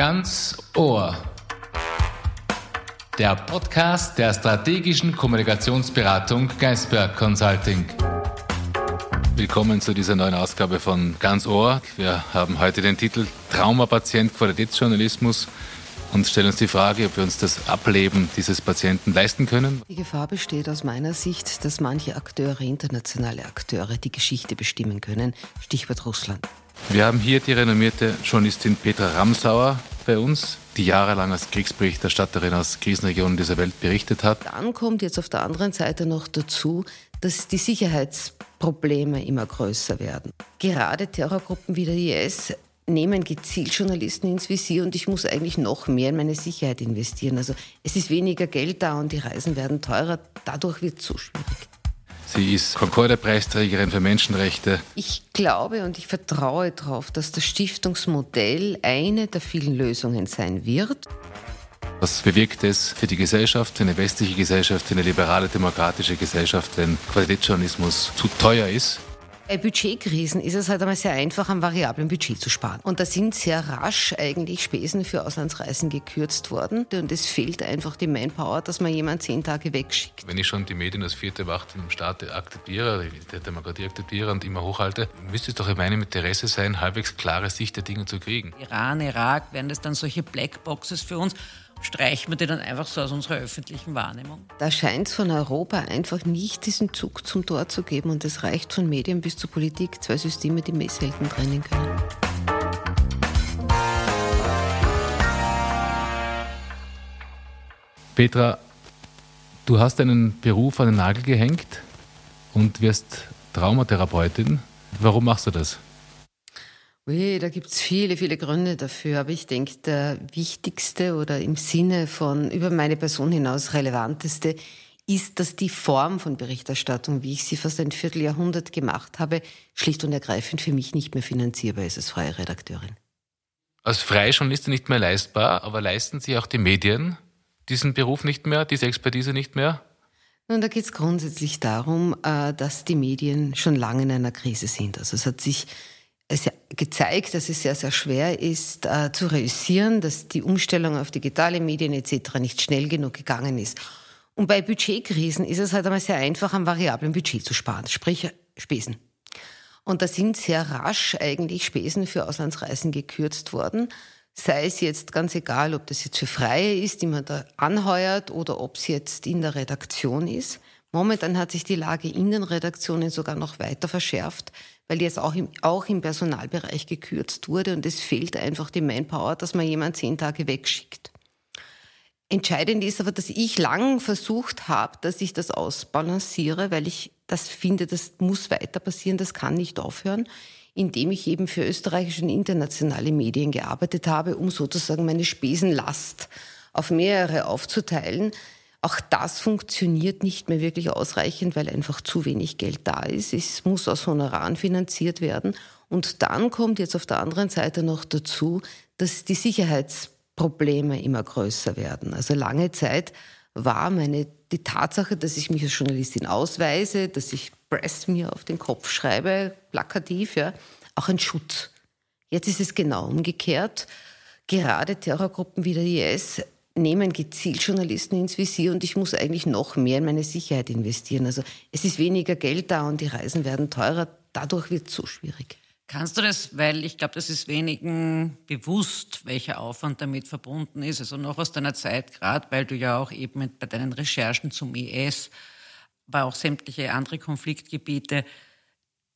Ganz Ohr. Der Podcast der strategischen Kommunikationsberatung Geisberg Consulting. Willkommen zu dieser neuen Ausgabe von Ganz Ohr. Wir haben heute den Titel Traumapatient Qualitätsjournalismus und stellen uns die Frage, ob wir uns das Ableben dieses Patienten leisten können. Die Gefahr besteht aus meiner Sicht, dass manche Akteure, internationale Akteure, die Geschichte bestimmen können. Stichwort Russland. Wir haben hier die renommierte Journalistin Petra Ramsauer bei uns, die jahrelang als Kriegsberichterstatterin aus Krisenregionen dieser Welt berichtet hat. Dann kommt jetzt auf der anderen Seite noch dazu, dass die Sicherheitsprobleme immer größer werden. Gerade Terrorgruppen wie der IS nehmen gezielt Journalisten ins Visier und ich muss eigentlich noch mehr in meine Sicherheit investieren. Also es ist weniger Geld da und die Reisen werden teurer. Dadurch wird es so schwierig. Sie ist Concorde-Preisträgerin für Menschenrechte. Ich glaube und ich vertraue darauf, dass das Stiftungsmodell eine der vielen Lösungen sein wird. Was bewirkt es für die Gesellschaft, für eine westliche Gesellschaft, für eine liberale demokratische Gesellschaft, wenn Qualitätsjournalismus zu teuer ist? Bei Budgetkrisen ist es halt einmal sehr einfach, am variablen Budget zu sparen. Und da sind sehr rasch eigentlich Spesen für Auslandsreisen gekürzt worden. Und es fehlt einfach die Manpower, dass man jemanden zehn Tage wegschickt. Wenn ich schon die Medien als vierte Wacht im Staat akzeptiere, der Demokratie akzeptiere und immer hochhalte, müsste es doch in meinem Interesse sein, halbwegs klare Sicht der Dinge zu kriegen. Iran, Irak, wären das dann solche Blackboxes für uns? Streichen wir die dann einfach so aus unserer öffentlichen Wahrnehmung? Da scheint es von Europa einfach nicht diesen Zug zum Tor zu geben und es reicht von Medien bis zur Politik, zwei Systeme, die Messhelden trennen können. Petra, du hast deinen Beruf an den Nagel gehängt und wirst Traumatherapeutin. Warum machst du das? Ui, da gibt es viele, viele Gründe dafür. Aber ich denke, der wichtigste oder im Sinne von über meine Person hinaus relevanteste ist, dass die Form von Berichterstattung, wie ich sie fast ein Vierteljahrhundert gemacht habe, schlicht und ergreifend für mich nicht mehr finanzierbar ist als freie Redakteurin. Als freie Journalistin nicht mehr leistbar, aber leisten Sie auch die Medien diesen Beruf nicht mehr, diese Expertise nicht mehr? Nun, da geht es grundsätzlich darum, äh, dass die Medien schon lange in einer Krise sind. Also es hat sich gezeigt, dass es sehr, sehr schwer ist äh, zu realisieren, dass die Umstellung auf digitale Medien etc. nicht schnell genug gegangen ist. Und bei Budgetkrisen ist es halt einmal sehr einfach, am variablen Budget zu sparen, sprich Spesen. Und da sind sehr rasch eigentlich Spesen für Auslandsreisen gekürzt worden. Sei es jetzt ganz egal, ob das jetzt für Freie ist, die man da anheuert, oder ob es jetzt in der Redaktion ist. Momentan hat sich die Lage in den Redaktionen sogar noch weiter verschärft, weil jetzt auch im, auch im Personalbereich gekürzt wurde und es fehlt einfach die Manpower, dass man jemanden zehn Tage wegschickt. Entscheidend ist aber, dass ich lang versucht habe, dass ich das ausbalanciere, weil ich das finde, das muss weiter passieren, das kann nicht aufhören, indem ich eben für österreichische und internationale Medien gearbeitet habe, um sozusagen meine Spesenlast auf mehrere aufzuteilen, auch das funktioniert nicht mehr wirklich ausreichend, weil einfach zu wenig Geld da ist. Es muss aus Honoraren finanziert werden. Und dann kommt jetzt auf der anderen Seite noch dazu, dass die Sicherheitsprobleme immer größer werden. Also lange Zeit war meine, die Tatsache, dass ich mich als Journalistin ausweise, dass ich Press mir auf den Kopf schreibe, plakativ, ja, auch ein Schutz. Jetzt ist es genau umgekehrt. Gerade Terrorgruppen wie der IS nehmen gezielt Journalisten ins Visier und ich muss eigentlich noch mehr in meine Sicherheit investieren. Also es ist weniger Geld da und die Reisen werden teurer. Dadurch wird es so schwierig. Kannst du das, weil ich glaube, das ist wenigen bewusst, welcher Aufwand damit verbunden ist. Also noch aus deiner Zeit, gerade weil du ja auch eben bei deinen Recherchen zum IS, aber auch sämtliche andere Konfliktgebiete,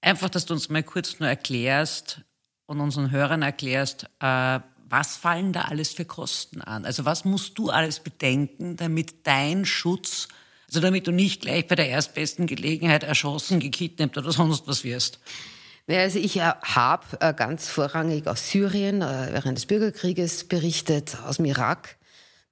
einfach, dass du uns mal kurz nur erklärst und unseren Hörern erklärst, äh, was fallen da alles für Kosten an? Also was musst du alles bedenken, damit dein Schutz, also damit du nicht gleich bei der erstbesten Gelegenheit erschossen, gekidnappt oder sonst was wirst? Ja, also ich äh, habe äh, ganz vorrangig aus Syrien äh, während des Bürgerkrieges berichtet, aus dem Irak.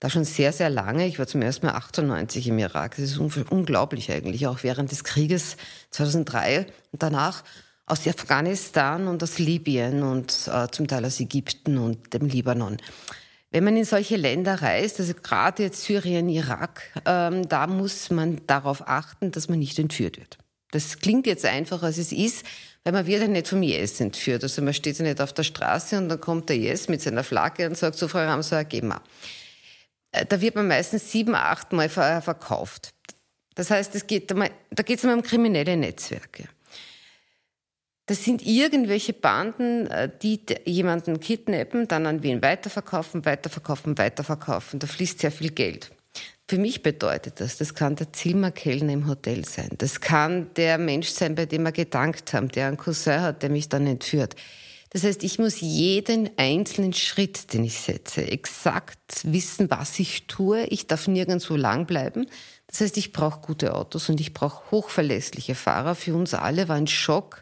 Da schon sehr, sehr lange. Ich war zum ersten Mal 98 im Irak. Das ist unglaublich eigentlich, auch während des Krieges 2003 und danach aus Afghanistan und aus Libyen und äh, zum Teil aus Ägypten und dem Libanon. Wenn man in solche Länder reist, also gerade jetzt Syrien, Irak, ähm, da muss man darauf achten, dass man nicht entführt wird. Das klingt jetzt einfacher, als es ist. Weil man wird ja nicht vom IS entführt. Also man steht ja nicht auf der Straße und dann kommt der IS mit seiner Flagge und sagt, so Frau Ramsauer, geh mal. Äh, da wird man meistens sieben, acht Mal verkauft. Das heißt, es geht, da geht es um kriminelle Netzwerke. Das sind irgendwelche Banden, äh, die jemanden kidnappen, dann an wen weiterverkaufen, weiterverkaufen, weiterverkaufen. Da fließt sehr viel Geld. Für mich bedeutet das, das kann der Zimmerkellner im Hotel sein. Das kann der Mensch sein, bei dem wir gedankt haben, der einen Cousin hat, der mich dann entführt. Das heißt, ich muss jeden einzelnen Schritt, den ich setze, exakt wissen, was ich tue. Ich darf nirgendwo lang bleiben. Das heißt, ich brauche gute Autos und ich brauche hochverlässliche Fahrer. Für uns alle war ein Schock.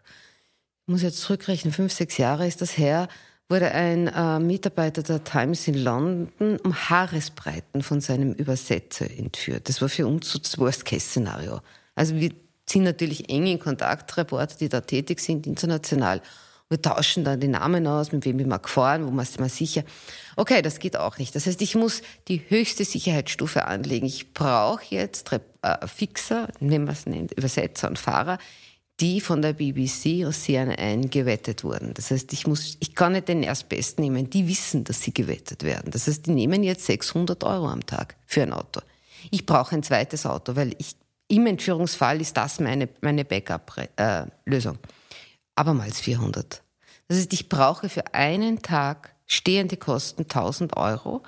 Ich muss jetzt zurückrechnen, fünf, sechs Jahre ist das her, wurde ein äh, Mitarbeiter der Times in London um Haaresbreiten von seinem Übersetzer entführt. Das war für uns so das Worst-Case-Szenario. Also wir sind natürlich eng in Kontakt, Reporter, die da tätig sind, international. Wir tauschen dann die Namen aus, mit wem wir mal gefahren, wo man ist mal sicher. Okay, das geht auch nicht. Das heißt, ich muss die höchste Sicherheitsstufe anlegen. Ich brauche jetzt äh, Fixer, nehmen wir es nennt, Übersetzer und Fahrer, die von der BBC und CNN gewettet wurden. Das heißt, ich muss, ich kann nicht den Erstbesten nehmen. Die wissen, dass sie gewettet werden. Das heißt, die nehmen jetzt 600 Euro am Tag für ein Auto. Ich brauche ein zweites Auto, weil ich, im Entführungsfall ist das meine, meine Backup-Lösung. Abermals 400. Das heißt, ich brauche für einen Tag stehende Kosten 1000 Euro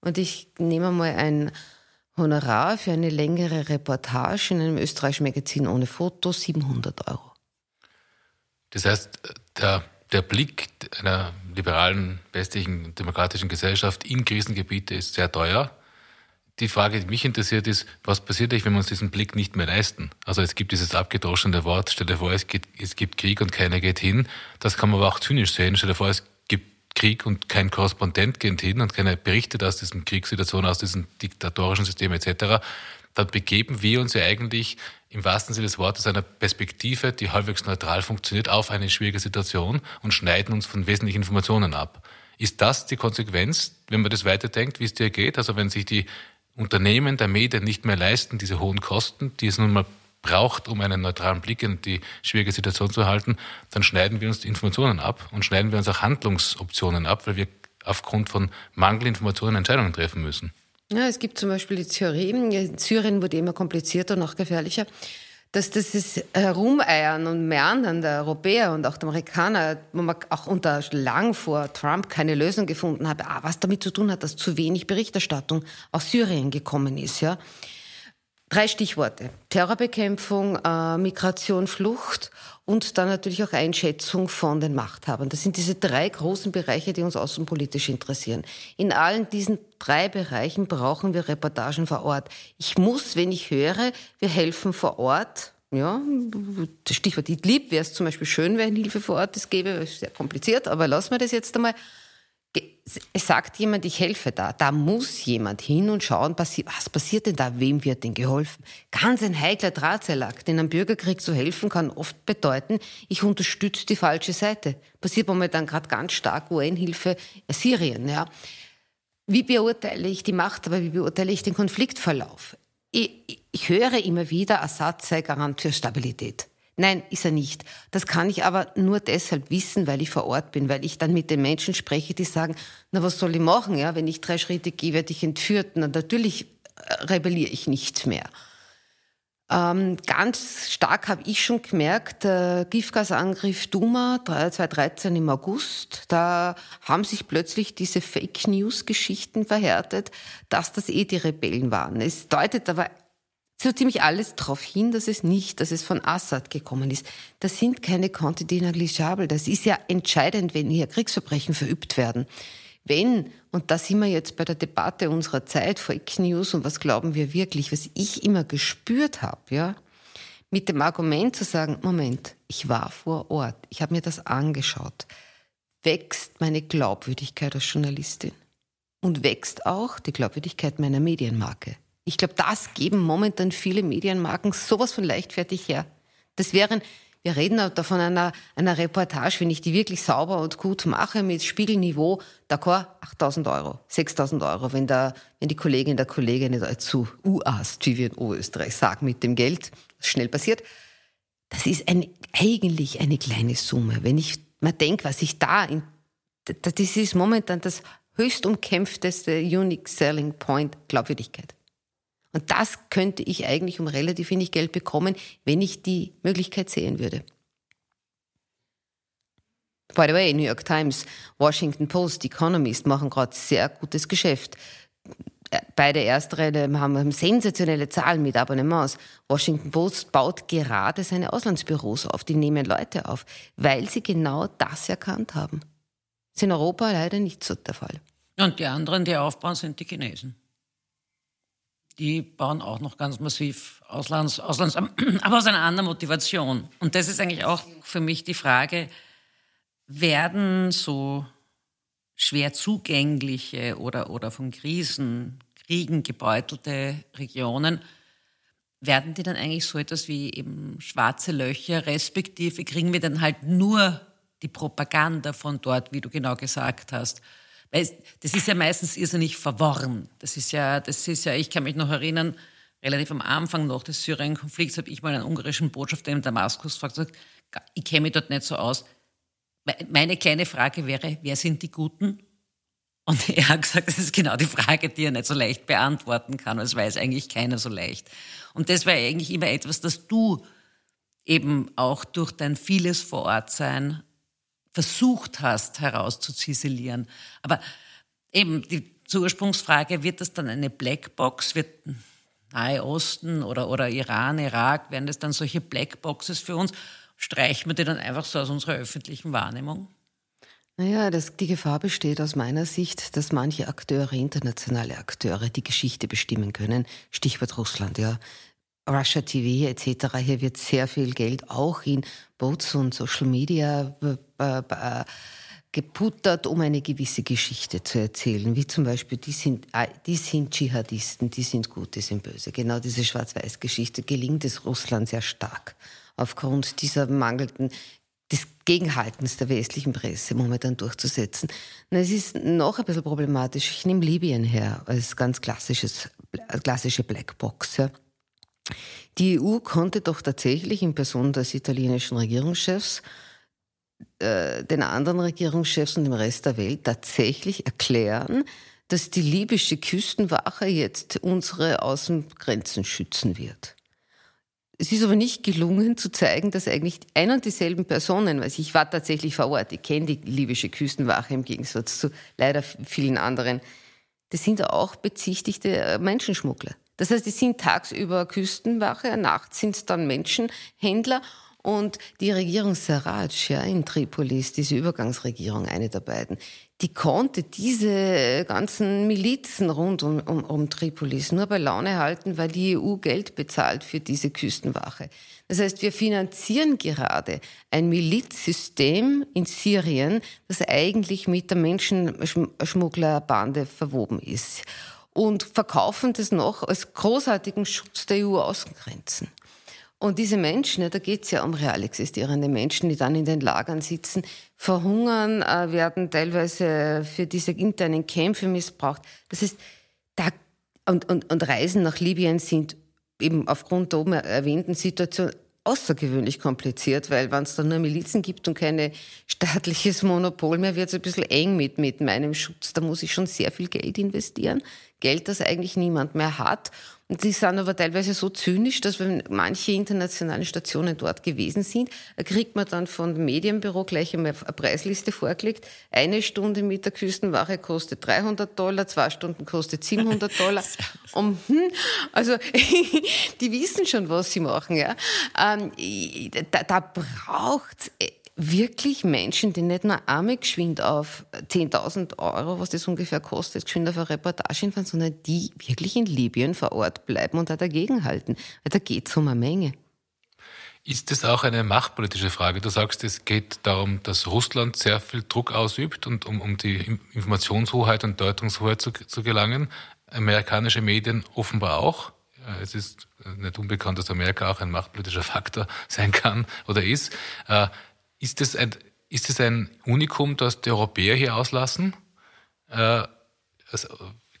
und ich nehme mal ein Honorar für eine längere Reportage in einem österreichischen Magazin ohne Foto 700 Euro. Das heißt, der, der Blick einer liberalen, westlichen, demokratischen Gesellschaft in Krisengebiete ist sehr teuer. Die Frage, die mich interessiert, ist, was passiert eigentlich, wenn wir uns diesen Blick nicht mehr leisten? Also es gibt dieses abgedroschene Wort, stell dir vor, es gibt, es gibt Krieg und keiner geht hin. Das kann man aber auch zynisch sehen. Stell dir vor, es Krieg und kein Korrespondent geht hin und keine berichtet aus diesen Kriegssituationen, aus diesem diktatorischen System etc., dann begeben wir uns ja eigentlich im wahrsten Sinne des Wortes einer Perspektive, die halbwegs neutral funktioniert, auf eine schwierige Situation und schneiden uns von wesentlichen Informationen ab. Ist das die Konsequenz, wenn man das weiterdenkt, wie es dir geht? Also wenn sich die Unternehmen der Medien nicht mehr leisten, diese hohen Kosten, die es nun mal braucht, um einen neutralen Blick in die schwierige Situation zu halten, dann schneiden wir uns die Informationen ab und schneiden wir uns auch Handlungsoptionen ab, weil wir aufgrund von Mangelinformationen Entscheidungen treffen müssen. Ja, es gibt zum Beispiel die Theorie, in Syrien wurde immer komplizierter und noch gefährlicher, dass das ist Herumeiern und Meandern der Europäer und auch der Amerikaner, wo man auch unter lang vor Trump keine Lösung gefunden hat, ah, was damit zu tun hat, dass zu wenig Berichterstattung aus Syrien gekommen ist, ja. Drei Stichworte. Terrorbekämpfung, äh, Migration, Flucht und dann natürlich auch Einschätzung von den Machthabern. Das sind diese drei großen Bereiche, die uns außenpolitisch interessieren. In allen diesen drei Bereichen brauchen wir Reportagen vor Ort. Ich muss, wenn ich höre, wir helfen vor Ort, ja, das Stichwort Idlib wäre es zum Beispiel schön, wenn Hilfe vor Ort es gäbe, ist sehr kompliziert, aber lassen wir das jetzt einmal es sagt jemand, ich helfe da. Da muss jemand hin und schauen, was passiert denn da? Wem wird denn geholfen? Ganz ein heikler Drahtseilakt. In einem Bürgerkrieg zu helfen kann oft bedeuten, ich unterstütze die falsche Seite. Passiert momentan gerade ganz stark UN-Hilfe Syrien. Ja. Wie beurteile ich die Macht, aber wie beurteile ich den Konfliktverlauf? Ich, ich höre immer wieder, Assad sei Garant für Stabilität. Nein, ist er nicht. Das kann ich aber nur deshalb wissen, weil ich vor Ort bin, weil ich dann mit den Menschen spreche, die sagen, na was soll ich machen, ja, wenn ich drei Schritte gehe, werde ich entführt. Na, natürlich äh, rebelliere ich nichts mehr. Ähm, ganz stark habe ich schon gemerkt, der Giftgasangriff Duma 2013 im August, da haben sich plötzlich diese Fake News Geschichten verhärtet, dass das eh die Rebellen waren. Es deutet aber so ziemlich alles darauf hin, dass es nicht, dass es von Assad gekommen ist. Das sind keine Conte negligible. Das ist ja entscheidend, wenn hier Kriegsverbrechen verübt werden. Wenn, und da sind wir jetzt bei der Debatte unserer Zeit, Fake News und was glauben wir wirklich, was ich immer gespürt habe, ja, mit dem Argument zu sagen, Moment, ich war vor Ort, ich habe mir das angeschaut, wächst meine Glaubwürdigkeit als Journalistin und wächst auch die Glaubwürdigkeit meiner Medienmarke. Ich glaube, das geben momentan viele Medienmarken sowas von leichtfertig her. Das wären, wir reden da von einer, einer Reportage, wenn ich die wirklich sauber und gut mache mit Spiegelniveau, d'accord, 8000 Euro, 6000 Euro, wenn, der, wenn die Kollegin der Kollege nicht zu uast, wie wir in Oberösterreich sagen, mit dem Geld, das schnell passiert, das ist ein, eigentlich eine kleine Summe. Wenn ich mal denke, was ich da, in, das ist momentan das höchst umkämpfteste Unique Selling Point Glaubwürdigkeit. Und das könnte ich eigentlich um relativ wenig Geld bekommen, wenn ich die Möglichkeit sehen würde. By the way, New York Times, Washington Post, Economist machen gerade sehr gutes Geschäft. Beide Ersträder haben sensationelle Zahlen mit Abonnements. Washington Post baut gerade seine Auslandsbüros auf. Die nehmen Leute auf, weil sie genau das erkannt haben. Das ist in Europa leider nicht so der Fall. Und die anderen, die aufbauen, sind die Chinesen. Die bauen auch noch ganz massiv Auslands, Auslands, aber aus einer anderen Motivation. Und das ist eigentlich auch für mich die Frage, werden so schwer zugängliche oder, oder von Krisen, Kriegen gebeutelte Regionen, werden die dann eigentlich so etwas wie eben schwarze Löcher, respektive kriegen wir dann halt nur die Propaganda von dort, wie du genau gesagt hast. Das ist ja meistens irrsinnig verworren. Das ist ja, das ist ja, ich kann mich noch erinnern, relativ am Anfang noch des Syrien-Konflikts habe ich mal einen ungarischen Botschafter in Damaskus gefragt, ich kenne mich dort nicht so aus. Meine kleine Frage wäre, wer sind die Guten? Und er hat gesagt, das ist genau die Frage, die er nicht so leicht beantworten kann. Das weiß eigentlich keiner so leicht. Und das war eigentlich immer etwas, das du eben auch durch dein vieles Vorortsein versucht hast herauszuziselieren. Aber eben die Ursprungsfrage, wird das dann eine Blackbox? Wird Nahe Osten oder, oder Iran, Irak, werden das dann solche Blackboxes für uns? Streichen wir die dann einfach so aus unserer öffentlichen Wahrnehmung? Naja, das, die Gefahr besteht aus meiner Sicht, dass manche Akteure, internationale Akteure, die Geschichte bestimmen können. Stichwort Russland, ja. Russia TV etc. Hier wird sehr viel Geld auch in Boats und Social Media geputtert, um eine gewisse Geschichte zu erzählen. Wie zum Beispiel, die sind, ah, die sind Dschihadisten, die sind gut, die sind böse. Genau diese Schwarz-Weiß-Geschichte gelingt es Russland sehr stark aufgrund dieser mangelnden des Gegenhaltens der westlichen Presse momentan durchzusetzen. Und es ist noch ein bisschen problematisch. Ich nehme Libyen her als ganz klassisches, klassische Blackbox. Ja. Die EU konnte doch tatsächlich in Person des italienischen Regierungschefs äh, den anderen Regierungschefs und dem Rest der Welt tatsächlich erklären, dass die libysche Küstenwache jetzt unsere Außengrenzen schützen wird. Es ist aber nicht gelungen zu zeigen, dass eigentlich ein und dieselben Personen, weil ich war tatsächlich vor Ort, ich kenne die libysche Küstenwache im Gegensatz zu leider vielen anderen, das sind auch bezichtigte äh, Menschenschmuggler. Das heißt, die sind tagsüber Küstenwache, nachts sind es dann Menschenhändler und die Regierung Sarraj ja, in Tripolis, diese Übergangsregierung, eine der beiden, die konnte diese ganzen Milizen rund um, um, um Tripolis nur bei Laune halten, weil die EU Geld bezahlt für diese Küstenwache. Das heißt, wir finanzieren gerade ein Milizsystem in Syrien, das eigentlich mit der Menschenschmugglerbande verwoben ist und verkaufen das noch als großartigen Schutz der EU-Außengrenzen. Und diese Menschen, ja, da geht es ja um real existierende Menschen, die dann in den Lagern sitzen, verhungern, äh, werden teilweise für diese internen Kämpfe missbraucht. Das heißt, da, und, und, und Reisen nach Libyen sind eben aufgrund der oben erwähnten Situation außergewöhnlich kompliziert, weil wenn es da nur Milizen gibt und kein staatliches Monopol mehr, wird es ein bisschen eng mit, mit meinem Schutz. Da muss ich schon sehr viel Geld investieren. Geld, das eigentlich niemand mehr hat. Und die sind aber teilweise so zynisch, dass wenn manche internationalen Stationen dort gewesen sind, kriegt man dann von dem Medienbüro gleich einmal eine Preisliste vorgelegt. Eine Stunde mit der Küstenwache kostet 300 Dollar, zwei Stunden kostet 700 Dollar. Und, hm, also die wissen schon, was sie machen. Ja. Ähm, da, da braucht wirklich Menschen, die nicht nur einmal geschwind auf 10.000 Euro, was das ungefähr kostet, geschwind auf eine Reportage hinfahren, sondern die wirklich in Libyen vor Ort bleiben und da dagegenhalten. Weil da geht es um eine Menge. Ist das auch eine machtpolitische Frage? Du sagst, es geht darum, dass Russland sehr viel Druck ausübt und um, um die Informationshoheit und Deutungshoheit zu, zu gelangen. Amerikanische Medien offenbar auch. Es ist nicht unbekannt, dass Amerika auch ein machtpolitischer Faktor sein kann oder ist. Ist es ein, ist es ein Unikum, das die Europäer hier auslassen? Äh, also,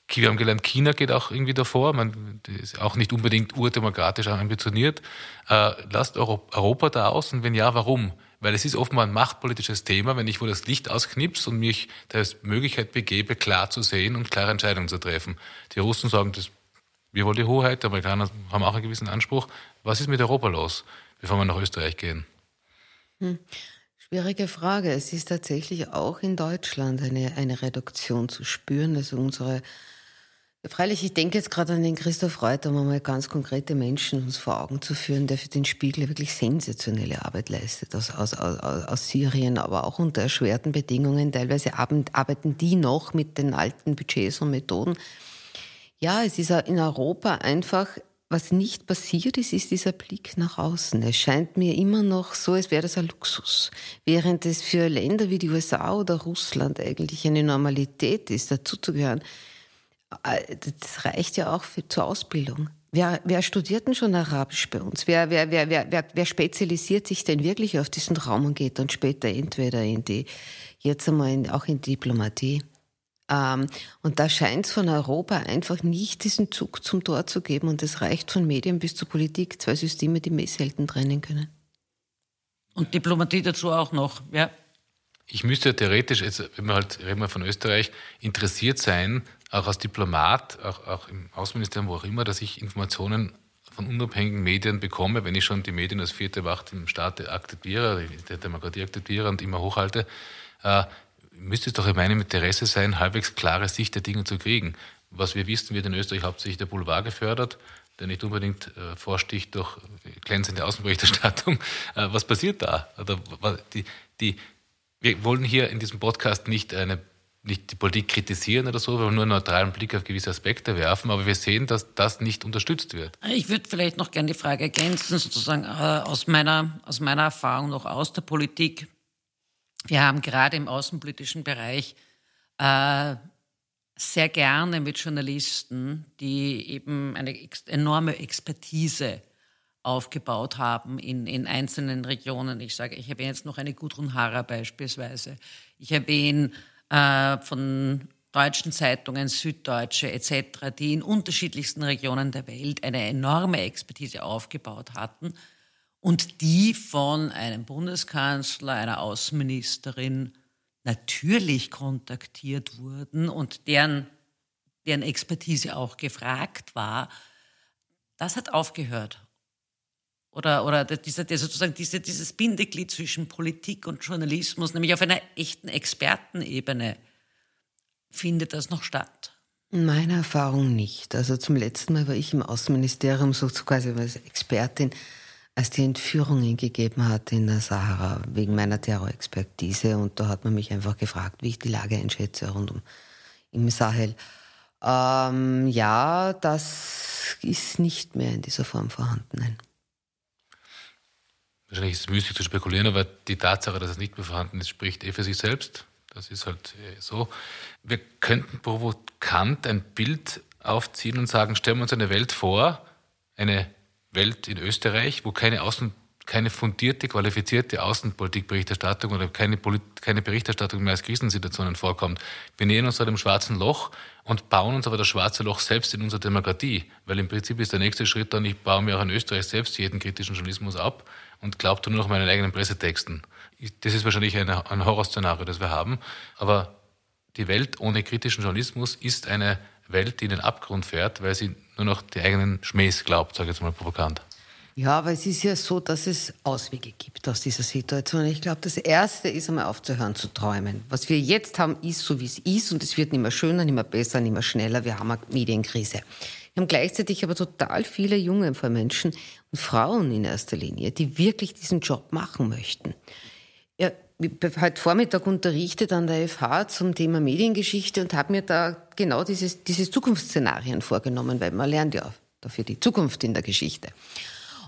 wir haben gelernt, China geht auch irgendwie davor, man ist auch nicht unbedingt urdemokratisch ambitioniert. Äh, lasst Europa da aus und wenn ja, warum? Weil es ist offenbar ein machtpolitisches Thema, wenn ich wo das Licht ausknipse und mich der Möglichkeit begebe, klar zu sehen und klare Entscheidungen zu treffen. Die Russen sagen, das, wir wollen die Hoheit, die Amerikaner haben auch einen gewissen Anspruch. Was ist mit Europa los, bevor wir nach Österreich gehen? Hm. Schwierige Frage. Es ist tatsächlich auch in Deutschland eine, eine Reduktion zu spüren. Also unsere, freilich, ich denke jetzt gerade an den Christoph Reuter, um einmal ganz konkrete Menschen uns vor Augen zu führen, der für den Spiegel wirklich sensationelle Arbeit leistet aus, aus, aus, aus Syrien, aber auch unter erschwerten Bedingungen. Teilweise arbeiten die noch mit den alten Budgets und Methoden. Ja, es ist in Europa einfach was nicht passiert ist, ist dieser Blick nach außen. Es scheint mir immer noch so, als wäre das ein Luxus. Während es für Länder wie die USA oder Russland eigentlich eine Normalität ist, dazuzugehören. Äh, das reicht ja auch für, zur Ausbildung. Wer, wer studiert denn schon Arabisch bei uns? Wer, wer, wer, wer, wer, wer spezialisiert sich denn wirklich auf diesen Raum und geht dann später entweder in die, jetzt einmal in, auch in Diplomatie? Ähm, und da scheint es von Europa einfach nicht diesen Zug zum Tor zu geben. Und es reicht von Medien bis zur Politik, zwei Systeme, die wir selten trennen können. Und Diplomatie dazu auch noch, ja. Ich müsste theoretisch, jetzt, wenn wir halt reden wir von Österreich, interessiert sein, auch als Diplomat, auch, auch im Außenministerium, wo auch immer, dass ich Informationen von unabhängigen Medien bekomme, wenn ich schon die Medien als vierte Macht im Staat akzeptiere, der Demokratie akzeptiere und immer hochhalte, äh, müsste es doch in meinem Interesse sein, halbwegs klare Sicht der Dinge zu kriegen. Was wir wissen, wird in Österreich hauptsächlich der Boulevard gefördert, der nicht unbedingt äh, vorsticht durch glänzende Außenberichterstattung. Äh, was passiert da? Oder, die, die, wir wollen hier in diesem Podcast nicht eine nicht die Politik kritisieren oder so, wir wollen nur einen neutralen Blick auf gewisse Aspekte werfen, aber wir sehen, dass das nicht unterstützt wird. Ich würde vielleicht noch gerne die Frage ergänzen, sozusagen äh, aus, meiner, aus meiner Erfahrung noch aus der Politik. Wir haben gerade im außenpolitischen Bereich äh, sehr gerne mit Journalisten, die eben eine ex enorme Expertise aufgebaut haben in, in einzelnen Regionen. Ich sage, ich erwähne jetzt noch eine Gudrun Harrer beispielsweise. Ich erwähne äh, von deutschen Zeitungen, Süddeutsche etc., die in unterschiedlichsten Regionen der Welt eine enorme Expertise aufgebaut hatten und die von einem Bundeskanzler, einer Außenministerin natürlich kontaktiert wurden und deren, deren Expertise auch gefragt war, das hat aufgehört. Oder, oder dieser, der sozusagen diese, dieses Bindeglied zwischen Politik und Journalismus, nämlich auf einer echten Expertenebene, findet das noch statt? In meiner Erfahrung nicht. Also zum letzten Mal war ich im Außenministerium so quasi als Expertin als die Entführungen gegeben hat in der Sahara wegen meiner Terrorexpertise. Und da hat man mich einfach gefragt, wie ich die Lage einschätze rund um im Sahel. Ähm, ja, das ist nicht mehr in dieser Form vorhanden. Nein. Wahrscheinlich ist es müßig zu spekulieren, aber die Tatsache, dass es nicht mehr vorhanden ist, spricht eh für sich selbst. Das ist halt äh, so. Wir könnten provokant ein Bild aufziehen und sagen, stellen wir uns eine Welt vor, eine Welt in Österreich, wo keine Außen, keine fundierte, qualifizierte Außenpolitikberichterstattung oder keine, keine Berichterstattung mehr aus Krisensituationen vorkommt. Wir nähern uns dem schwarzen Loch und bauen uns aber das schwarze Loch selbst in unserer Demokratie. Weil im Prinzip ist der nächste Schritt dann, ich baue mir auch in Österreich selbst jeden kritischen Journalismus ab und glaube nur noch meinen eigenen Pressetexten. Das ist wahrscheinlich ein, ein Horrorszenario, das wir haben. Aber die Welt ohne kritischen Journalismus ist eine Welt, in den Abgrund fährt, weil sie nur noch die eigenen Schmähs glaubt, sage ich jetzt mal provokant. Ja, aber es ist ja so, dass es Auswege gibt aus dieser Situation. Ich glaube, das Erste ist einmal aufzuhören zu träumen. Was wir jetzt haben, ist so, wie es ist und es wird nicht mehr schöner, nicht mehr besser, nicht mehr schneller. Wir haben eine Medienkrise. Wir haben gleichzeitig aber total viele junge Menschen und Frauen in erster Linie, die wirklich diesen Job machen möchten. Heute Vormittag unterrichtet an der FH zum Thema Mediengeschichte und habe mir da genau dieses, dieses Zukunftsszenarien vorgenommen, weil man lernt ja dafür die Zukunft in der Geschichte.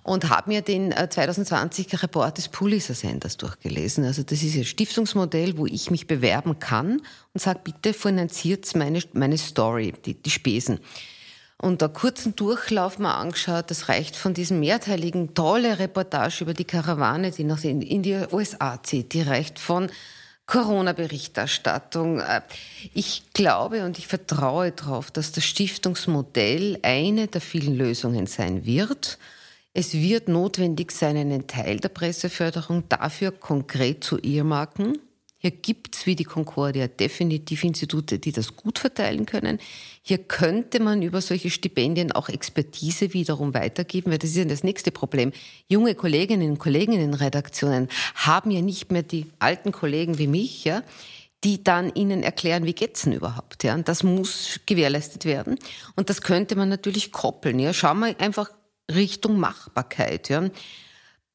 Und habe mir den 2020 äh, Report des Pulitzer Senders durchgelesen. Also das ist ein Stiftungsmodell, wo ich mich bewerben kann und sage, bitte finanziert meine, meine Story, die, die Spesen und einen kurzen Durchlauf mal angeschaut. Das reicht von diesem mehrteiligen, tolle Reportage über die Karawane, die nach in die USA zieht. Die reicht von Corona-Berichterstattung. Äh, ich glaube und ich vertraue darauf, dass das Stiftungsmodell eine der vielen Lösungen sein wird. Es wird notwendig sein, einen Teil der Presseförderung dafür konkret zu earmarken. Hier gibt es wie die Concordia definitiv Institute, die das gut verteilen können. Hier könnte man über solche Stipendien auch Expertise wiederum weitergeben, weil das ist ja das nächste Problem. Junge Kolleginnen und Kollegen in den Redaktionen haben ja nicht mehr die alten Kollegen wie mich, ja, die dann ihnen erklären, wie geht's denn überhaupt, ja. Und das muss gewährleistet werden. Und das könnte man natürlich koppeln, ja. Schauen wir einfach Richtung Machbarkeit, ja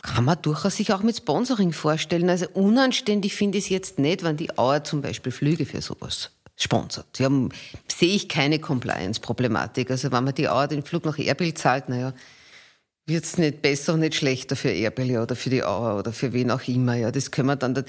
kann man durchaus sich auch mit Sponsoring vorstellen. Also unanständig finde ich es jetzt nicht, wenn die Auer zum Beispiel Flüge für sowas sponsert. Ja, sehe ich keine Compliance-Problematik. Also wenn man die Auer den Flug nach Erbil zahlt, naja, wird es nicht besser und nicht schlechter für Erbil oder für die Auer oder für wen auch immer. Ja, das können wir dann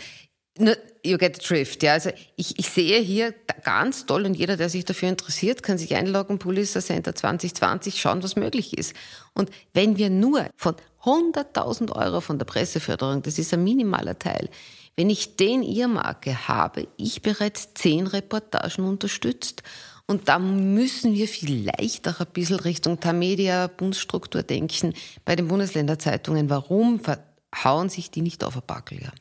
You get the drift. Ja, also ich, ich sehe hier ganz toll und jeder, der sich dafür interessiert, kann sich einloggen, Police Center 2020, schauen, was möglich ist. Und wenn wir nur von 100.000 Euro von der Presseförderung, das ist ein minimaler Teil, wenn ich den Earmarke habe, ich bereits zehn Reportagen unterstützt. Und da müssen wir vielleicht auch ein bisschen Richtung Tamedia, Bundesstruktur denken bei den Bundesländerzeitungen. Warum verhauen sich die nicht auf ein Backel? Ja?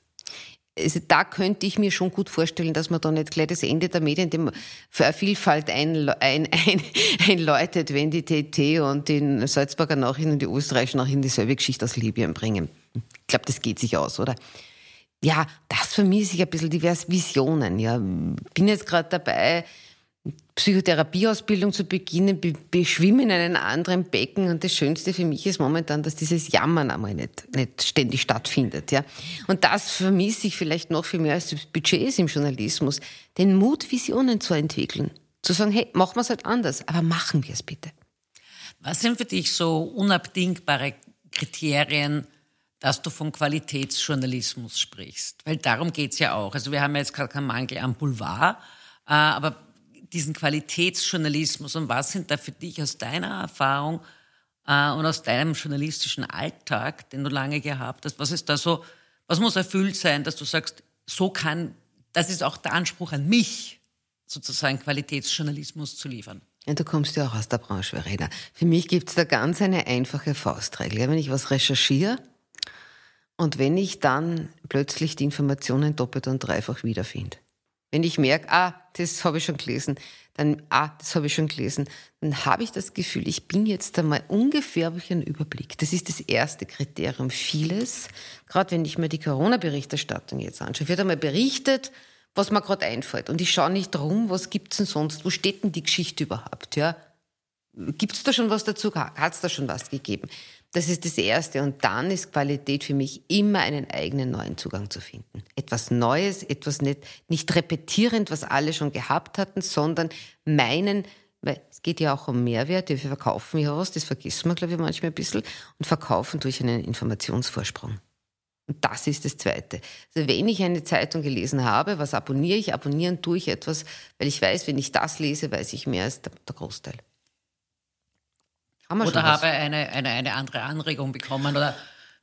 Also da könnte ich mir schon gut vorstellen, dass man da nicht gleich das Ende der Medien dem für eine Vielfalt ein, ein, ein, einläutet, wenn die TT und die Salzburger Nachrichten und die österreichischen Nachrichten dieselbe Geschichte aus Libyen bringen. Ich glaube, das geht sich aus, oder? Ja, das vermisse ich ein bisschen, diverse Visionen. Ja, bin jetzt gerade dabei, Psychotherapieausbildung zu beginnen, be beschwimmen in einem anderen Becken. Und das Schönste für mich ist momentan, dass dieses Jammern einmal nicht, nicht ständig stattfindet. Ja. Und das vermisse ich vielleicht noch viel mehr als das Budgets im Journalismus, den Mut, Visionen zu entwickeln. Zu sagen, hey, machen wir es halt anders, aber machen wir es bitte. Was sind für dich so unabdingbare Kriterien, dass du von Qualitätsjournalismus sprichst? Weil darum geht es ja auch. Also wir haben jetzt gerade keinen Mangel am Boulevard, äh, aber diesen Qualitätsjournalismus und was sind da für dich aus deiner Erfahrung äh, und aus deinem journalistischen Alltag, den du lange gehabt hast, was ist da so, was muss erfüllt sein, dass du sagst, so kann, das ist auch der Anspruch an mich, sozusagen Qualitätsjournalismus zu liefern? Ja, du kommst ja auch aus der Branche, Verena. Für mich gibt es da ganz eine einfache Faustregel. Wenn ich was recherchiere und wenn ich dann plötzlich die Informationen doppelt und dreifach wiederfinde, wenn ich merke, ah, das habe ich schon gelesen, dann, ah, das habe ich schon gelesen, dann habe ich das Gefühl, ich bin jetzt einmal ungefähr ich einen Überblick. Das ist das erste Kriterium. Vieles, gerade wenn ich mir die Corona-Berichterstattung jetzt anschaue, wird einmal berichtet, was mir gerade einfällt. Und ich schaue nicht drum, was gibt's denn sonst, wo steht denn die Geschichte überhaupt, ja? Gibt's da schon was dazu? Hat's da schon was gegeben? Das ist das Erste. Und dann ist Qualität für mich immer einen eigenen neuen Zugang zu finden. Etwas Neues, etwas nicht, nicht repetierend, was alle schon gehabt hatten, sondern meinen, weil es geht ja auch um Mehrwert, wir verkaufen ja was, das vergessen wir, glaube ich, manchmal ein bisschen, und verkaufen durch einen Informationsvorsprung. Und das ist das Zweite. Also wenn ich eine Zeitung gelesen habe, was abonniere ich? Abonnieren tue ich etwas, weil ich weiß, wenn ich das lese, weiß ich mehr als der Großteil oder habe eine, eine, eine andere Anregung bekommen oder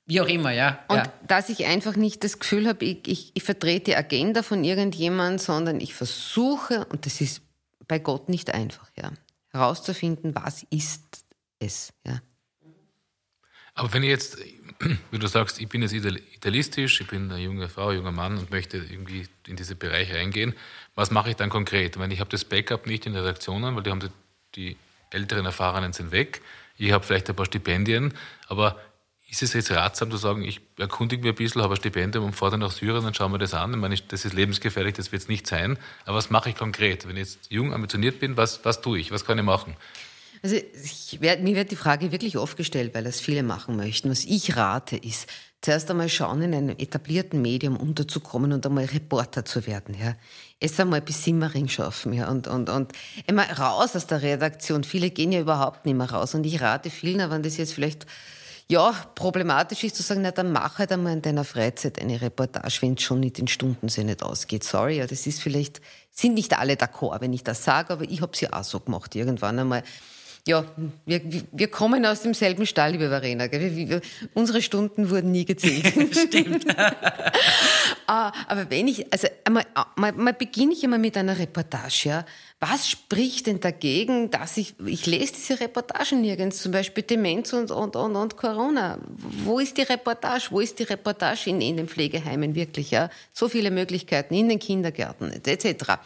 wie auch immer, ja. Und ja. dass ich einfach nicht das Gefühl habe, ich, ich, ich vertrete die Agenda von irgendjemandem, sondern ich versuche, und das ist bei Gott nicht einfach, ja, herauszufinden, was ist es, ja. Aber wenn ich jetzt, wie du sagst, ich bin jetzt idealistisch, ich bin eine junge Frau, junger Mann und möchte irgendwie in diese Bereiche reingehen, was mache ich dann konkret? Ich, meine, ich habe das Backup nicht in Redaktionen, weil die haben die, die älteren Erfahrenen sind weg. Ich habe vielleicht ein paar Stipendien, aber ist es jetzt ratsam zu sagen, ich erkundige mich ein bisschen, habe ein Stipendium und fahre dann nach Syrien und schaue mir das an? Ich meine, das ist lebensgefährlich, das wird es nicht sein. Aber was mache ich konkret? Wenn ich jetzt jung, ambitioniert bin, was, was tue ich? Was kann ich machen? Also ich werd, mir wird die Frage wirklich oft gestellt, weil das viele machen möchten. Was ich rate ist, zuerst einmal schauen, in einem etablierten Medium unterzukommen und einmal Reporter zu werden. Ja. Es einmal bis Simmering schaffen ja. und, und, und einmal raus aus der Redaktion. Viele gehen ja überhaupt nicht mehr raus. Und ich rate vielen, wenn das jetzt vielleicht ja, problematisch ist zu sagen, na dann mach halt einmal in deiner Freizeit eine Reportage, wenn es schon nicht in Stundensinne nicht ausgeht. Sorry, ja, das ist vielleicht, sind nicht alle d'accord, wenn ich das sage, aber ich habe sie auch so gemacht irgendwann einmal ja, wir, wir kommen aus demselben Stall, liebe Verena. Gell? Wir, unsere Stunden wurden nie gezählt. Stimmt. Ah, aber wenn ich, also einmal, mal, mal beginne ich immer mit einer Reportage, ja. Was spricht denn dagegen, dass ich, ich lese diese Reportagen nirgends, zum Beispiel Demenz und, und, und, und Corona. Wo ist die Reportage? Wo ist die Reportage in, in den Pflegeheimen wirklich, ja? So viele Möglichkeiten in den Kindergärten, etc.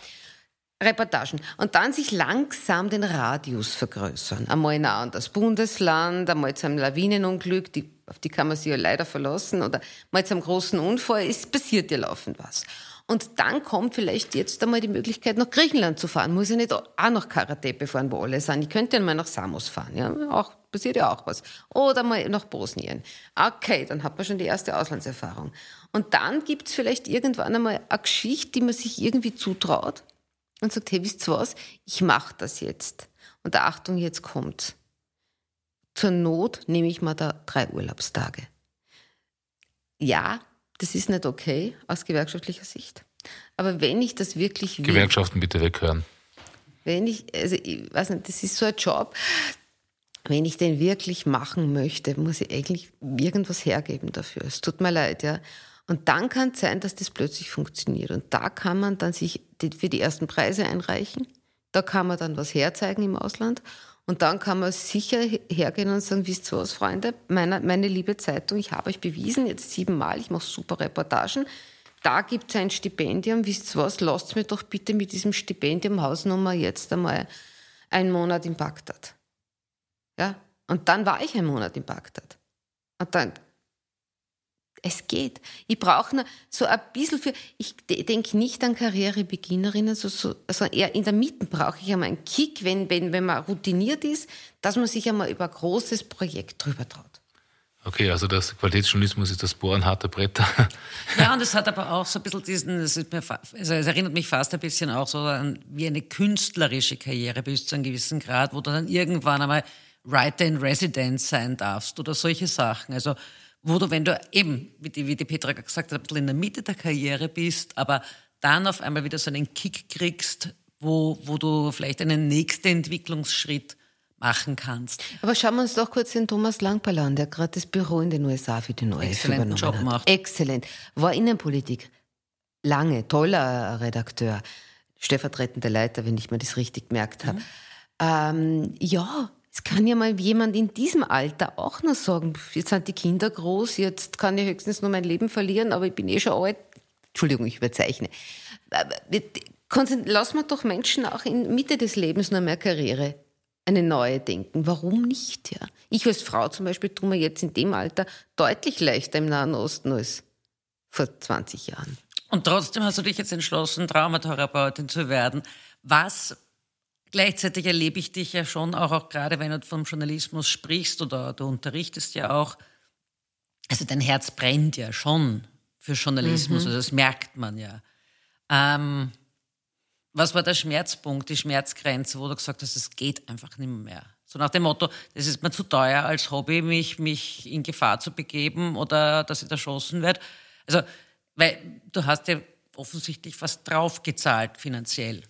Reportagen. Und dann sich langsam den Radius vergrößern. Einmal nah an das Bundesland, einmal zu einem Lawinenunglück, die, auf die kann man sich ja leider verlassen, oder mal zu einem großen Unfall, es passiert ja laufend was. Und dann kommt vielleicht jetzt einmal die Möglichkeit, nach Griechenland zu fahren. Muss ja nicht auch nach Karatepe fahren, wo alle sind. Ich könnte ja mal nach Samos fahren. Ja, auch, passiert ja auch was. Oder mal nach Bosnien. Okay, dann hat man schon die erste Auslandserfahrung. Und dann gibt es vielleicht irgendwann einmal eine Geschichte, die man sich irgendwie zutraut und sagt, hey, wisst ihr was, ich mache das jetzt. Und Achtung, jetzt kommt. Zur Not nehme ich mal da drei Urlaubstage. Ja, das ist nicht okay aus gewerkschaftlicher Sicht. Aber wenn ich das wirklich will, Gewerkschaften bitte weghören. Wenn ich, also ich weiß nicht, das ist so ein Job, wenn ich den wirklich machen möchte, muss ich eigentlich irgendwas hergeben dafür. Es tut mir leid, ja. Und dann kann es sein, dass das plötzlich funktioniert. Und da kann man dann sich für die ersten Preise einreichen. Da kann man dann was herzeigen im Ausland. Und dann kann man sicher hergehen und sagen, wisst ihr was, Freunde, meine, meine liebe Zeitung, ich habe euch bewiesen, jetzt siebenmal, ich mache super Reportagen. Da gibt es ein Stipendium, wisst ihr was, lasst mir doch bitte mit diesem Stipendium Hausnummer jetzt einmal einen Monat in Bagdad. Ja? Und dann war ich einen Monat in Bagdad. Und dann es geht. Ich brauche nur so ein bisschen für, ich denke nicht an Karrierebeginnerinnen, so, so, also eher in der Mitte brauche ich einmal einen Kick, wenn, wenn, wenn man routiniert ist, dass man sich einmal über ein großes Projekt drüber traut. Okay, also das Qualitätsjournalismus ist das Bohren harter Bretter. Ja, und es hat aber auch so ein bisschen diesen, es, mir, also es erinnert mich fast ein bisschen auch so an wie eine künstlerische Karriere bis zu einem gewissen Grad, wo du dann irgendwann einmal Writer in Residence sein darfst oder solche Sachen. Also wo du, wenn du eben, wie die, wie die Petra gesagt hat, ein bisschen in der Mitte der Karriere bist, aber dann auf einmal wieder so einen Kick kriegst, wo, wo du vielleicht einen nächsten Entwicklungsschritt machen kannst. Aber schauen wir uns doch kurz den Thomas Langpal an, der gerade das Büro in den USA für den ORF übernommen Job hat. Macht. Exzellent. War Innenpolitik. Lange, toller Redakteur. Stellvertretender Leiter, wenn ich mir das richtig gemerkt habe. Mhm. Ähm, ja, es kann ja mal jemand in diesem Alter auch noch sagen, jetzt sind die Kinder groß, jetzt kann ich höchstens nur mein Leben verlieren, aber ich bin eh schon alt. Entschuldigung, ich überzeichne. Lass mal doch Menschen auch in Mitte des Lebens noch mehr Karriere eine neue denken. Warum nicht? Ja? Ich als Frau zum Beispiel tue mir jetzt in dem Alter deutlich leichter im Nahen Osten als vor 20 Jahren. Und trotzdem hast du dich jetzt entschlossen, Traumatherapeutin zu werden. Was Gleichzeitig erlebe ich dich ja schon auch, auch gerade wenn du vom Journalismus sprichst oder du unterrichtest ja auch. Also dein Herz brennt ja schon für Journalismus, mhm. also das merkt man ja. Ähm, was war der Schmerzpunkt, die Schmerzgrenze, wo du gesagt hast, es geht einfach nicht mehr? So nach dem Motto, das ist mir zu teuer als Hobby, mich, mich in Gefahr zu begeben oder dass ich erschossen werde. Also, weil du hast ja offensichtlich was draufgezahlt finanziell.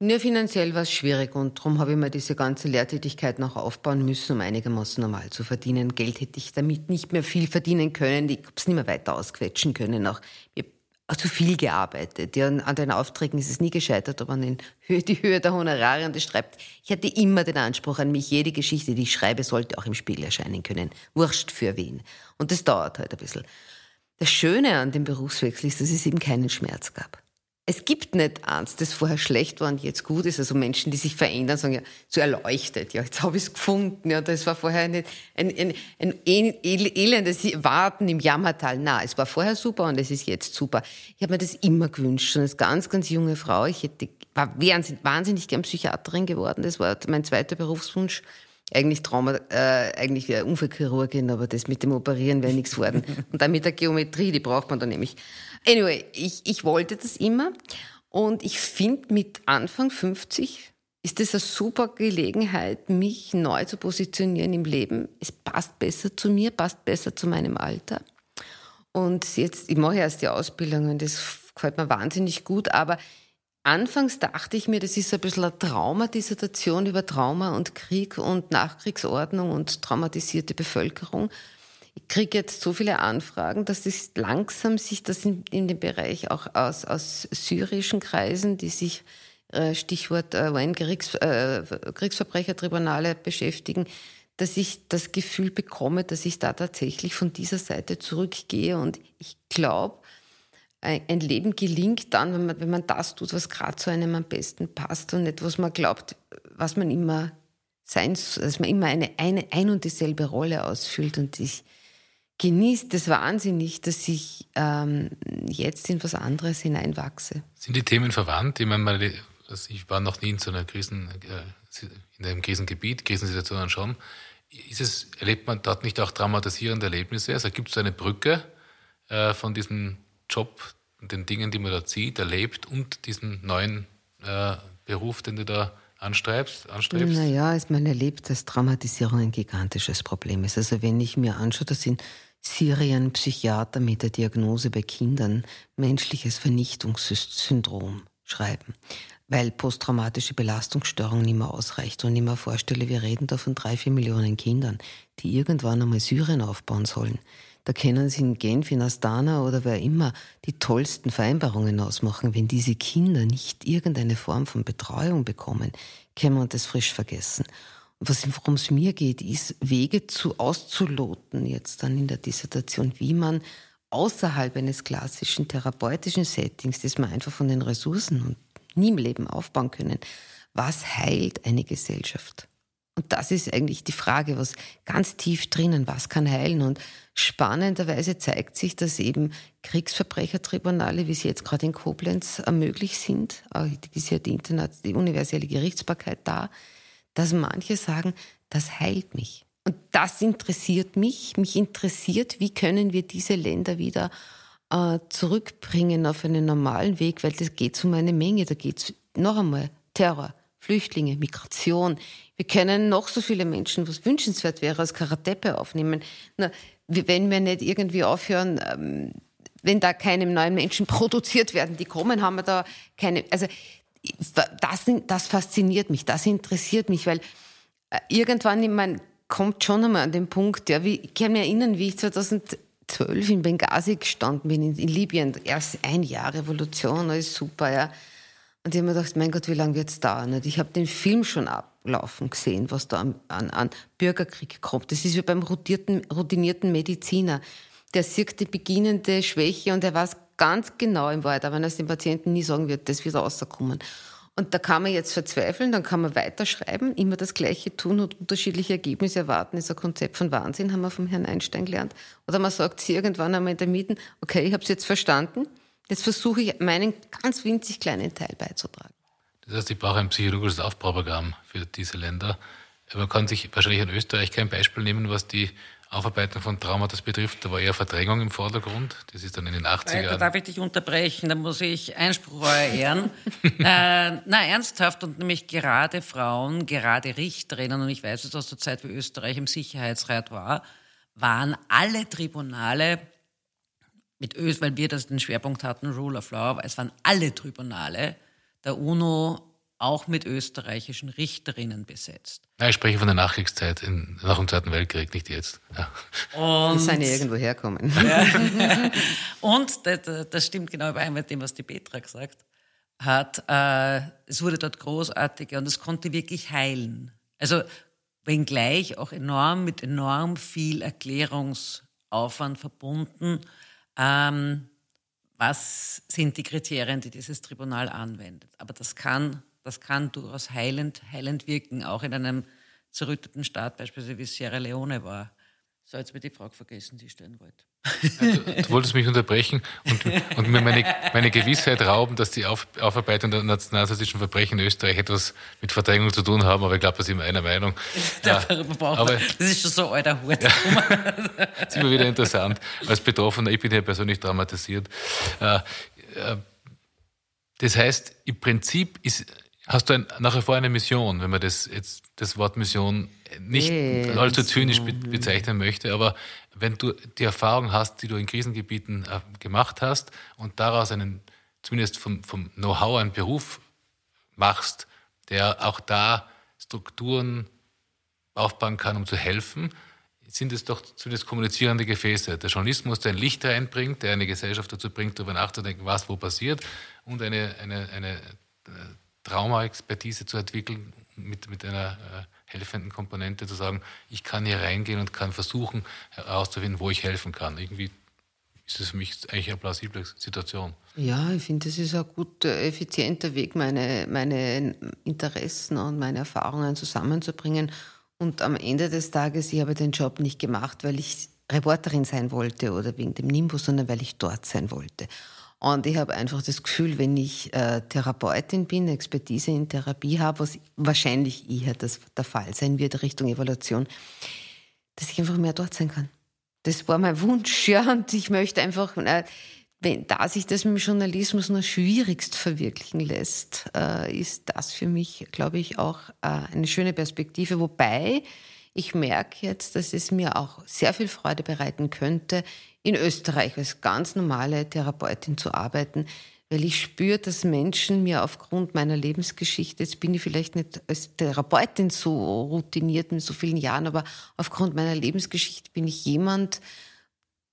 Nur finanziell war es schwierig und darum habe ich mir diese ganze Lehrtätigkeit noch aufbauen müssen, um einigermaßen normal zu verdienen. Geld hätte ich damit nicht mehr viel verdienen können. Ich habe es nicht mehr weiter ausquetschen können. Auch, ich habe zu viel gearbeitet. Ja, an den Aufträgen ist es nie gescheitert, aber an Höhe, die Höhe der Honorare und das schreibt. Ich hatte immer den Anspruch an mich, jede Geschichte, die ich schreibe, sollte auch im Spiegel erscheinen können. Wurscht für wen. Und das dauert halt ein bisschen. Das Schöne an dem Berufswechsel ist, dass es eben keinen Schmerz gab es gibt nicht eins, das vorher schlecht war und jetzt gut ist. Also Menschen, die sich verändern, sagen ja, so erleuchtet, ja, jetzt habe ich es gefunden. Ja, das war vorher nicht ein, ein, ein elendes Warten im Jammertal. Na, es war vorher super und es ist jetzt super. Ich habe mir das immer gewünscht, schon als ganz, ganz junge Frau. Ich hätte, war wahnsinnig, wahnsinnig gern Psychiaterin geworden. Das war mein zweiter Berufswunsch eigentlich Trauma, äh, eigentlich Unfallchirurgin, aber das mit dem Operieren wäre nichts worden. Und dann mit der Geometrie, die braucht man dann nämlich. Anyway, ich, ich wollte das immer und ich finde mit Anfang 50 ist das eine super Gelegenheit, mich neu zu positionieren im Leben. Es passt besser zu mir, passt besser zu meinem Alter. Und jetzt, ich mache erst die Ausbildung und das gefällt mir wahnsinnig gut, aber Anfangs dachte ich mir, das ist ein bisschen eine Traumadissertation über Trauma und Krieg und Nachkriegsordnung und traumatisierte Bevölkerung. Ich kriege jetzt so viele Anfragen, dass es langsam sich das in, in dem Bereich auch aus, aus syrischen Kreisen, die sich äh, Stichwort äh, UN-Kriegs, äh, Kriegsverbrechertribunale beschäftigen, dass ich das Gefühl bekomme, dass ich da tatsächlich von dieser Seite zurückgehe. Und ich glaube, ein Leben gelingt dann, wenn man, wenn man das tut, was gerade zu einem am besten passt und nicht, was man glaubt, was man immer sein, dass man immer eine, eine ein und dieselbe Rolle ausfüllt. Und ich genieße das wahnsinnig, dass ich ähm, jetzt in was anderes hineinwachse. Sind die Themen verwandt? Ich meine, ich war noch nie in so einer Krisen, äh, in einem Krisengebiet, Krisensituation schon. Ist es, erlebt man dort nicht auch traumatisierende Erlebnisse? Also gibt es eine Brücke äh, von diesem Job, den Dingen, die man da sieht, erlebt und diesen neuen äh, Beruf, den du da anstrebst? anstrebst? Naja, man erlebt, dass Traumatisierung ein gigantisches Problem ist. Also wenn ich mir anschaue, das sind Syrien Psychiater mit der Diagnose bei Kindern menschliches Vernichtungssyndrom schreiben weil posttraumatische Belastungsstörung nicht mehr ausreicht. Und ich mir vorstelle, wir reden da von drei, vier Millionen Kindern, die irgendwann einmal Syrien aufbauen sollen. Da können sie in Genf, in Astana oder wer immer die tollsten Vereinbarungen ausmachen. Wenn diese Kinder nicht irgendeine Form von Betreuung bekommen, können wir das frisch vergessen. Worum es mir geht, ist Wege zu auszuloten jetzt dann in der Dissertation, wie man außerhalb eines klassischen therapeutischen Settings, das man einfach von den Ressourcen und nie im Leben aufbauen können. Was heilt eine Gesellschaft? Und das ist eigentlich die Frage, was ganz tief drinnen, was kann heilen? Und spannenderweise zeigt sich, dass eben Kriegsverbrechertribunale, wie sie jetzt gerade in Koblenz möglich sind, ist ja die, Internet, die universelle Gerichtsbarkeit da, dass manche sagen, das heilt mich. Und das interessiert mich. Mich interessiert, wie können wir diese Länder wieder äh, zurückbringen auf einen normalen Weg, weil das geht um eine Menge. Da geht es noch einmal Terror, Flüchtlinge, Migration. Wir können noch so viele Menschen, was wünschenswert wäre, als Karateppe aufnehmen. Na, wenn wir nicht irgendwie aufhören, ähm, wenn da keine neuen Menschen produziert werden, die kommen, haben wir da keine. Also das, das fasziniert mich, das interessiert mich, weil äh, irgendwann, ich meine, kommt schon einmal an den Punkt, ja, wie, ich kann mich erinnern, wie ich 2000 zwölf in Benghazi gestanden bin, in, in, Libyen. Erst ein Jahr Revolution, alles super, ja. Und ich habe mir gedacht, mein Gott, wie lange wird es dauern? Und ich habe den Film schon ablaufen gesehen, was da an, an, an Bürgerkrieg kommt. Das ist wie beim routinierten Mediziner. Der sieht die beginnende Schwäche und er weiß ganz genau im Wald, aber wenn er es dem Patienten nie sagen wird, das wird rauskommen. Und da kann man jetzt verzweifeln, dann kann man weiterschreiben, immer das Gleiche tun und unterschiedliche Ergebnisse erwarten, ist ein Konzept von Wahnsinn, haben wir vom Herrn Einstein gelernt. Oder man sagt irgendwann einmal in der Mitte, okay, ich habe es jetzt verstanden, jetzt versuche ich meinen ganz winzig kleinen Teil beizutragen. Das heißt, ich brauche ein psychologisches Aufbauprogramm für diese Länder. Man kann sich wahrscheinlich in Österreich kein Beispiel nehmen, was die Aufarbeitung von Traumata betrifft, da war eher Verdrängung im Vordergrund. Das ist dann in den 80er Jahren. Da darf ich dich unterbrechen, da muss ich Einspruch ehren. äh, na, ernsthaft, und nämlich gerade Frauen, gerade Richterinnen, und ich weiß es aus der Zeit, wie Österreich im Sicherheitsrat war, waren alle Tribunale mit Österreich, weil wir das den Schwerpunkt hatten, Rule of Law, es waren alle Tribunale der UNO auch mit österreichischen Richterinnen besetzt. Ja, ich spreche von der Nachkriegszeit, in, nach dem Zweiten Weltkrieg, nicht jetzt. Ja. Und, die sind ja irgendwo herkommen. Ja. Und das, das, stimmt genau überein mit dem, was die Petra gesagt hat. Äh, es wurde dort großartig und es konnte wirklich heilen. Also wenngleich auch enorm mit enorm viel Erklärungsaufwand verbunden. Ähm, was sind die Kriterien, die dieses Tribunal anwendet? Aber das kann das kann durchaus heilend, heilend wirken, auch in einem zerrütteten Staat, beispielsweise wie Sierra Leone war. So, jetzt wird die Frage vergessen, die ich stellen wollte. Du, du, wolltest mich unterbrechen und, und mir meine, meine Gewissheit rauben, dass die Auf, Aufarbeitung der nationalsozialistischen Verbrechen in Österreich etwas mit Verdrängung zu tun haben, aber ich glaube, da sind wir einer Meinung. Ja, aber, das ist schon so alter Hut. Ja, das ist immer wieder interessant. Als Betroffener, ich bin ja persönlich traumatisiert. Äh, äh, das heißt, im Prinzip ist Hast du ein, nach wie vor eine Mission, wenn man das jetzt das Wort Mission nicht nee, allzu zynisch be bezeichnen möchte, aber wenn du die Erfahrung hast, die du in Krisengebieten äh, gemacht hast und daraus einen zumindest vom, vom Know-how einen Beruf machst, der auch da Strukturen aufbauen kann, um zu helfen, sind es doch zumindest kommunizierende Gefäße. Der Journalismus, der ein Licht reinbringt, der eine Gesellschaft dazu bringt, darüber nachzudenken, was wo passiert und eine, eine, eine äh, Traumaexpertise zu entwickeln mit, mit einer äh, helfenden Komponente, zu sagen, ich kann hier reingehen und kann versuchen herauszufinden, wo ich helfen kann. Irgendwie ist das für mich eigentlich eine plausible Situation. Ja, ich finde, das ist ein guter, effizienter Weg, meine, meine Interessen und meine Erfahrungen zusammenzubringen. Und am Ende des Tages, ich habe den Job nicht gemacht, weil ich Reporterin sein wollte oder wegen dem Nimbus, sondern weil ich dort sein wollte. Und ich habe einfach das Gefühl, wenn ich äh, Therapeutin bin, Expertise in Therapie habe, was wahrscheinlich eher das, der Fall sein wird Richtung Evaluation, dass ich einfach mehr dort sein kann. Das war mein Wunsch, ja, und ich möchte einfach, äh, wenn, da sich das mit dem Journalismus nur schwierigst verwirklichen lässt, äh, ist das für mich, glaube ich, auch äh, eine schöne Perspektive. Wobei ich merke jetzt, dass es mir auch sehr viel Freude bereiten könnte, in Österreich als ganz normale Therapeutin zu arbeiten, weil ich spüre, dass Menschen mir aufgrund meiner Lebensgeschichte, jetzt bin ich vielleicht nicht als Therapeutin so routiniert mit so vielen Jahren, aber aufgrund meiner Lebensgeschichte bin ich jemand,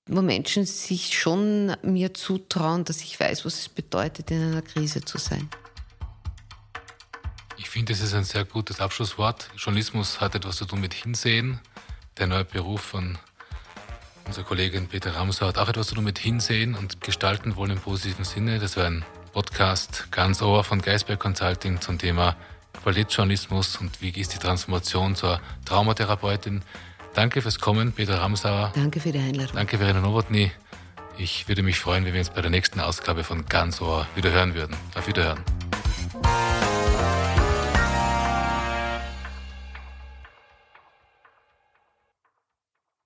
wo Menschen sich schon mir zutrauen, dass ich weiß, was es bedeutet, in einer Krise zu sein. Ich finde, das ist ein sehr gutes Abschlusswort. Journalismus hat etwas zu tun mit Hinsehen. Der neue Beruf von unserer Kollegin Peter Ramsau hat auch etwas zu tun mit Hinsehen und Gestalten wollen im positiven Sinne. Das war ein Podcast ganz ohr von Geisberg Consulting zum Thema Qualitätsjournalismus und wie ist die Transformation zur Traumatherapeutin. Danke fürs Kommen, Peter Ramsauer. Danke für die Einladung. Danke, Verena Nowotny. Ich würde mich freuen, wenn wir uns bei der nächsten Ausgabe von Ganz Ohr wieder hören würden. Auf Wiederhören.